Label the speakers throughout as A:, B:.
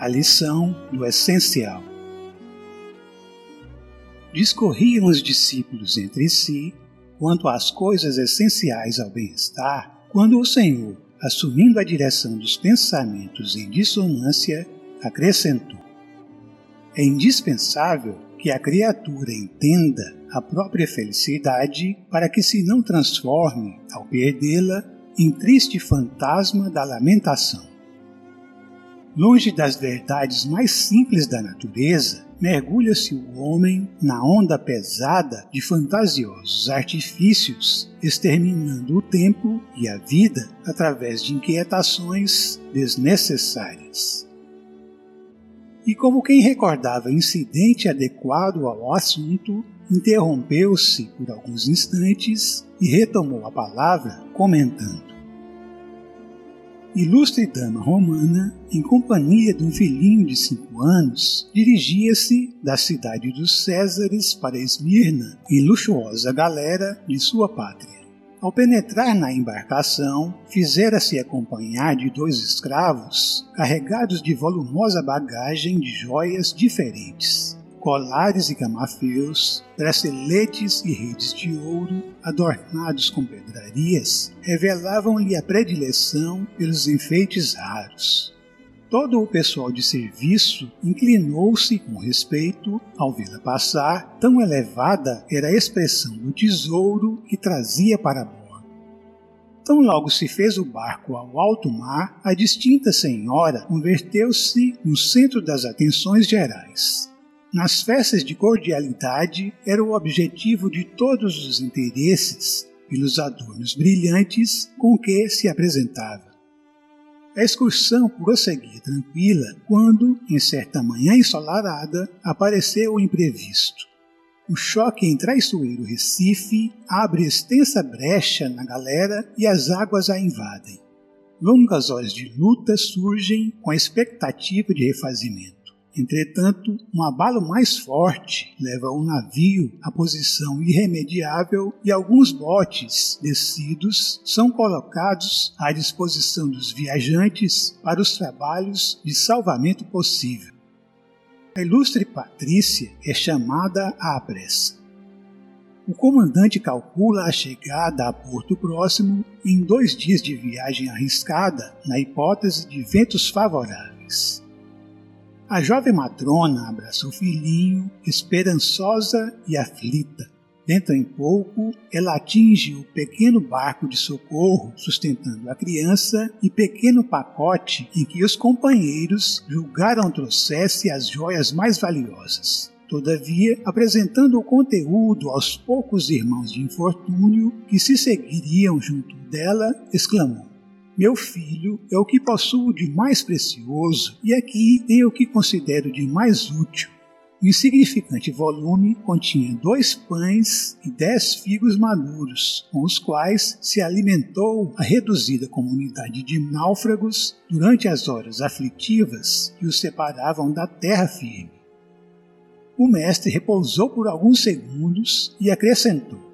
A: A
B: lição do essencial. Discorriam os discípulos entre si quanto às coisas essenciais ao bem-estar, quando o Senhor, assumindo a direção dos pensamentos em dissonância, acrescentou: É indispensável que a criatura entenda a própria felicidade para que se não transforme, ao perdê-la, em triste fantasma da lamentação. Longe das verdades mais simples da natureza, mergulha-se o homem na onda pesada de fantasiosos artifícios, exterminando o tempo e a vida através de inquietações desnecessárias. E como quem recordava incidente adequado ao assunto, interrompeu-se por alguns instantes e retomou a palavra, comentando: Ilustre dama romana, em companhia de um filhinho de cinco anos, dirigia-se da cidade dos Césares para Esmirna, em luxuosa galera de sua pátria. Ao penetrar na embarcação, fizera-se acompanhar de dois escravos, carregados de volumosa bagagem de joias diferentes colares e camafeus, braceletes e redes de ouro, adornados com pedrarias, revelavam-lhe a predileção pelos enfeites raros. Todo o pessoal de serviço inclinou-se com respeito ao vê-la passar, tão elevada era a expressão do tesouro que trazia para bordo. Tão logo se fez o barco ao alto mar, a distinta senhora converteu-se no centro das atenções gerais. Nas festas de cordialidade era o objetivo de todos os interesses pelos adornos brilhantes com que se apresentava. A excursão prosseguia tranquila quando, em certa manhã ensolarada, apareceu o imprevisto. O choque em traiçoeiro Recife abre extensa brecha na galera e as águas a invadem. Longas horas de luta surgem com a expectativa de refazimento. Entretanto, um abalo mais forte leva o navio à posição irremediável e alguns botes descidos são colocados à disposição dos viajantes para os trabalhos de salvamento possível. A ilustre Patrícia é chamada à pressa. O comandante calcula a chegada a Porto Próximo em dois dias de viagem arriscada, na hipótese de ventos favoráveis. A jovem matrona abraça o filhinho, esperançosa e aflita. Dentro em pouco, ela atinge o pequeno barco de socorro sustentando a criança e pequeno pacote em que os companheiros julgaram trouxesse as joias mais valiosas. Todavia, apresentando o conteúdo aos poucos irmãos de infortúnio que se seguiriam junto dela, exclamou: meu filho é o que possuo de mais precioso e aqui tem o que considero de mais útil. O insignificante volume continha dois pães e dez figos maduros, com os quais se alimentou a reduzida comunidade de náufragos durante as horas aflitivas que os separavam da terra firme. O mestre repousou por alguns segundos e acrescentou: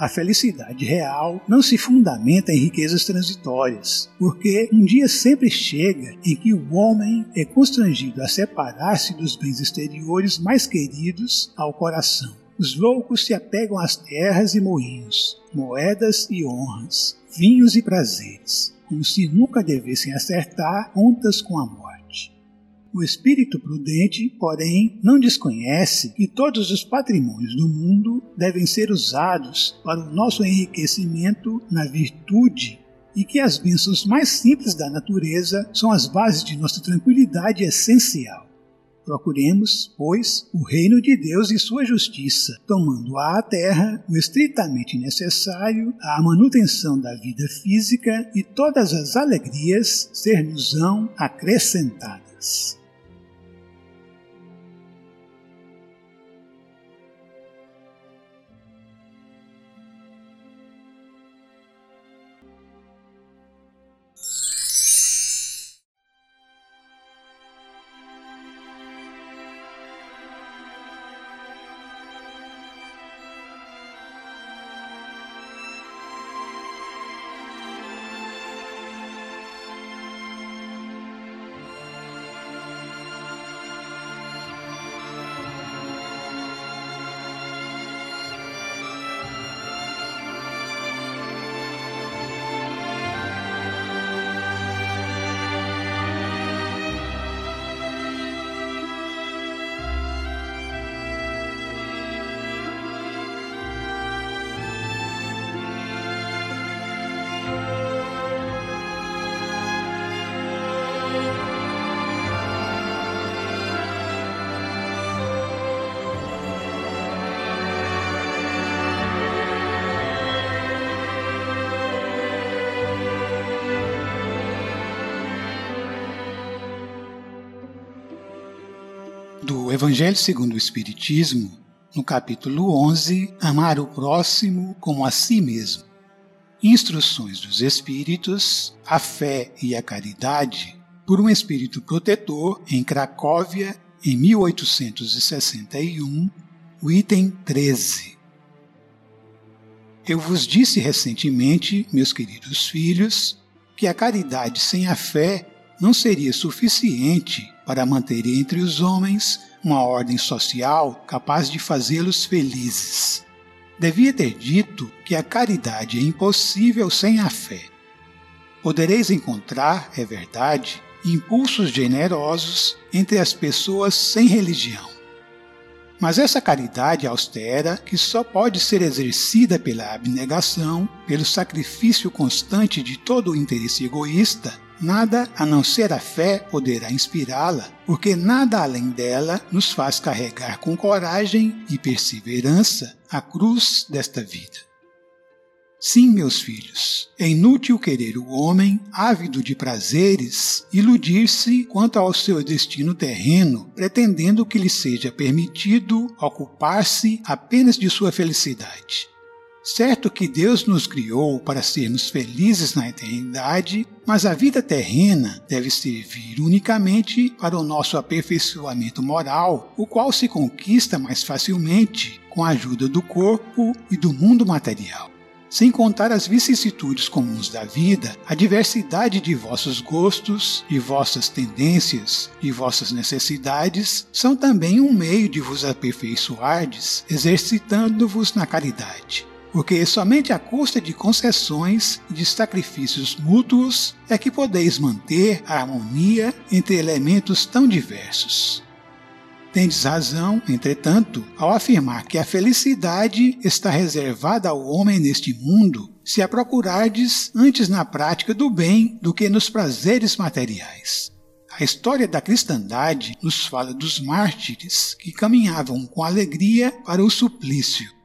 B: a felicidade real não se fundamenta em riquezas transitórias, porque um dia sempre chega em que o homem é constrangido a separar-se dos bens exteriores mais queridos ao coração. Os loucos se apegam às terras e moinhos, moedas e honras, vinhos e prazeres, como se nunca devessem acertar contas com a morte. O espírito prudente, porém, não desconhece que todos os patrimônios do mundo devem ser usados para o nosso enriquecimento na virtude e que as bênçãos mais simples da natureza são as bases de nossa tranquilidade essencial. Procuremos, pois, o reino de Deus e sua justiça, tomando à terra o estritamente necessário à manutenção da vida física e todas as alegrias ser-nos-ão acrescentadas. Do Evangelho segundo o Espiritismo, no capítulo 11, Amar o próximo como a si mesmo. Instruções dos Espíritos, a fé e a caridade, por um espírito protetor em Cracóvia, em 1861, o item 13. Eu vos disse recentemente, meus queridos filhos, que a caridade sem a fé não seria suficiente para manter entre os homens uma ordem social capaz de fazê-los felizes. Devia ter dito que a caridade é impossível sem a fé. Podereis encontrar, é verdade, impulsos generosos entre as pessoas sem religião. Mas essa caridade austera, que só pode ser exercida pela abnegação, pelo sacrifício constante de todo o interesse egoísta, Nada a não ser a fé poderá inspirá-la, porque nada além dela nos faz carregar com coragem e perseverança a cruz desta vida. Sim, meus filhos, é inútil querer o homem, ávido de prazeres, iludir-se quanto ao seu destino terreno, pretendendo que lhe seja permitido ocupar-se apenas de sua felicidade. Certo que Deus nos criou para sermos felizes na eternidade, mas a vida terrena deve servir unicamente para o nosso aperfeiçoamento moral, o qual se conquista mais facilmente com a ajuda do corpo e do mundo material. Sem contar as vicissitudes comuns da vida, a diversidade de vossos gostos, de vossas tendências e vossas necessidades são também um meio de vos aperfeiçoardes, exercitando-vos na caridade porque somente à custa de concessões e de sacrifícios mútuos é que podeis manter a harmonia entre elementos tão diversos. Tendes razão, entretanto, ao afirmar que a felicidade está reservada ao homem neste mundo, se a procurardes antes na prática do bem do que nos prazeres materiais. A história da cristandade nos fala dos mártires que caminhavam com alegria para o suplício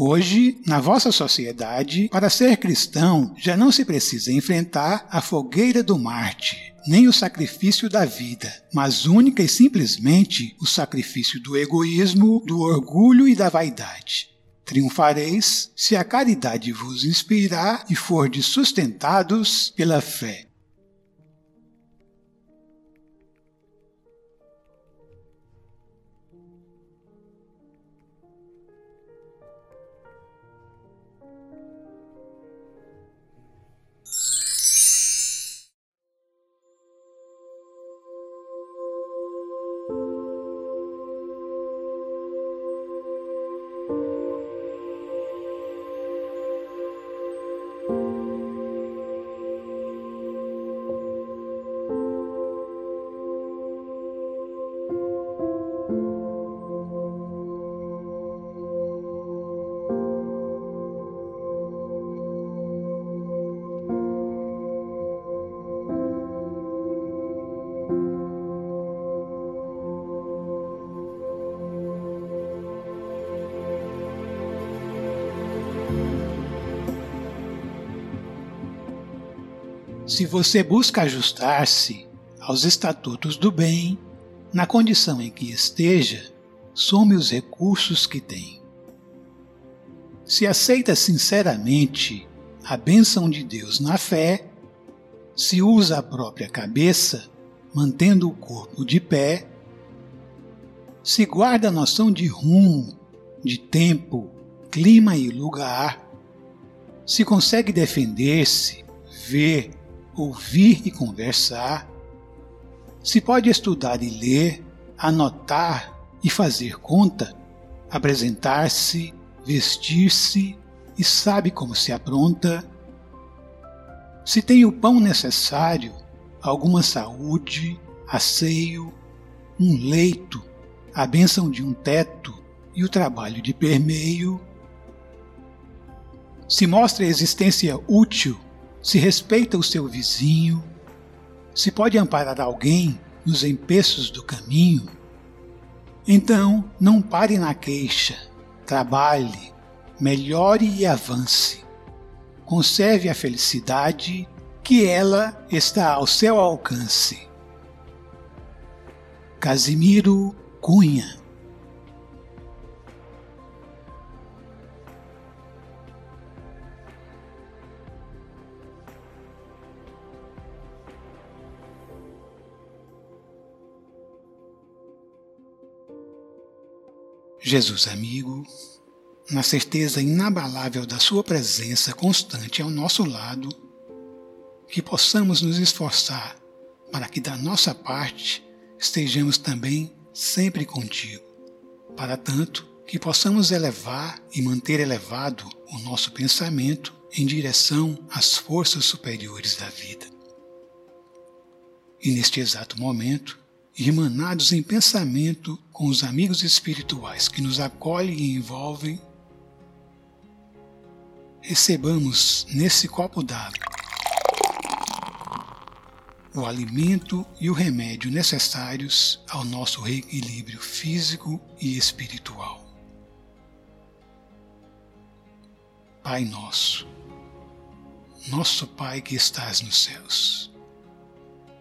B: Hoje, na vossa sociedade, para ser cristão, já não se precisa enfrentar a fogueira do Marte, nem o sacrifício da vida, mas única e simplesmente o sacrifício do egoísmo, do orgulho e da vaidade. Triunfareis se a caridade vos inspirar e fordes sustentados pela fé. Se você busca ajustar-se aos estatutos do bem, na condição em que esteja, some os recursos que tem. Se aceita sinceramente a bênção de Deus na fé, se usa a própria cabeça, mantendo o corpo de pé, se guarda a noção de rumo, de tempo, clima e lugar, se consegue defender-se, ver, ouvir e conversar, se pode estudar e ler, anotar e fazer conta, apresentar-se, vestir-se e sabe como se apronta, se tem o pão necessário, alguma saúde, asseio, um leito, a bênção de um teto e o trabalho de permeio, se mostra a existência útil se respeita o seu vizinho, se pode amparar alguém nos empeços do caminho, então não pare na queixa, trabalhe, melhore e avance. Conserve a felicidade, que ela está ao seu alcance. Casimiro Cunha Jesus amigo, na certeza inabalável da Sua presença constante ao nosso lado, que possamos nos esforçar para que da nossa parte estejamos também sempre contigo, para tanto que possamos elevar e manter elevado o nosso pensamento em direção às forças superiores da vida. E neste exato momento, irmanados em pensamento com os amigos espirituais que nos acolhem e envolvem, recebamos nesse copo d'água o alimento e o remédio necessários ao nosso reequilíbrio físico e espiritual. Pai nosso, nosso Pai que estás nos céus,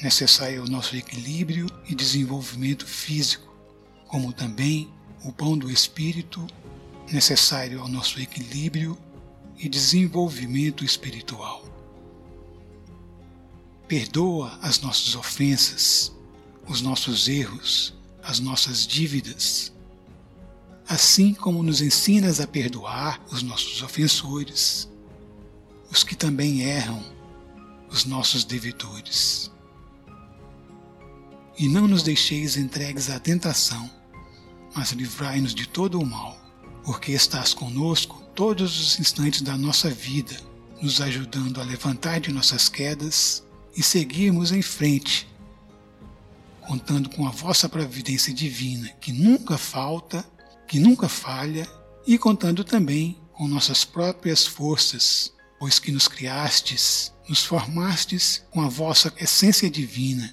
B: necessário ao nosso equilíbrio e desenvolvimento físico, como também o pão do espírito, necessário ao nosso equilíbrio e desenvolvimento espiritual. Perdoa as nossas ofensas, os nossos erros, as nossas dívidas, assim como nos ensinas a perdoar os nossos ofensores, os que também erram, os nossos devedores e não nos deixeis entregues à tentação, mas livrai-nos de todo o mal, porque estás conosco todos os instantes da nossa vida, nos ajudando a levantar de nossas quedas e seguirmos em frente, contando com a vossa providência divina, que nunca falta, que nunca falha, e contando também com nossas próprias forças, pois que nos criastes, nos formastes com a vossa essência divina,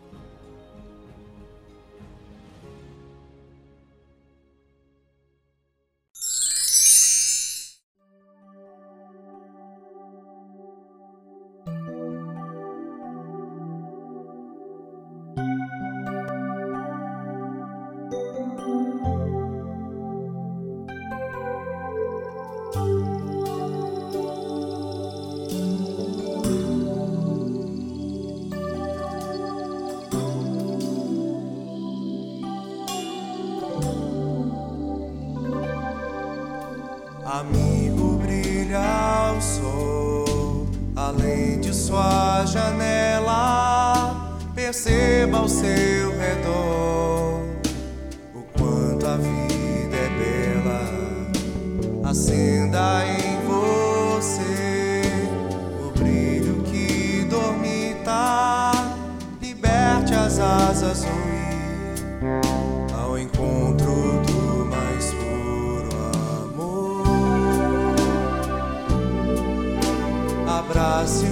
C: Janela. Perceba ao seu redor o quanto a vida é bela. Acenda em você o brilho que dormita. Liberte as asas ir ao encontro do mais puro amor. Abrace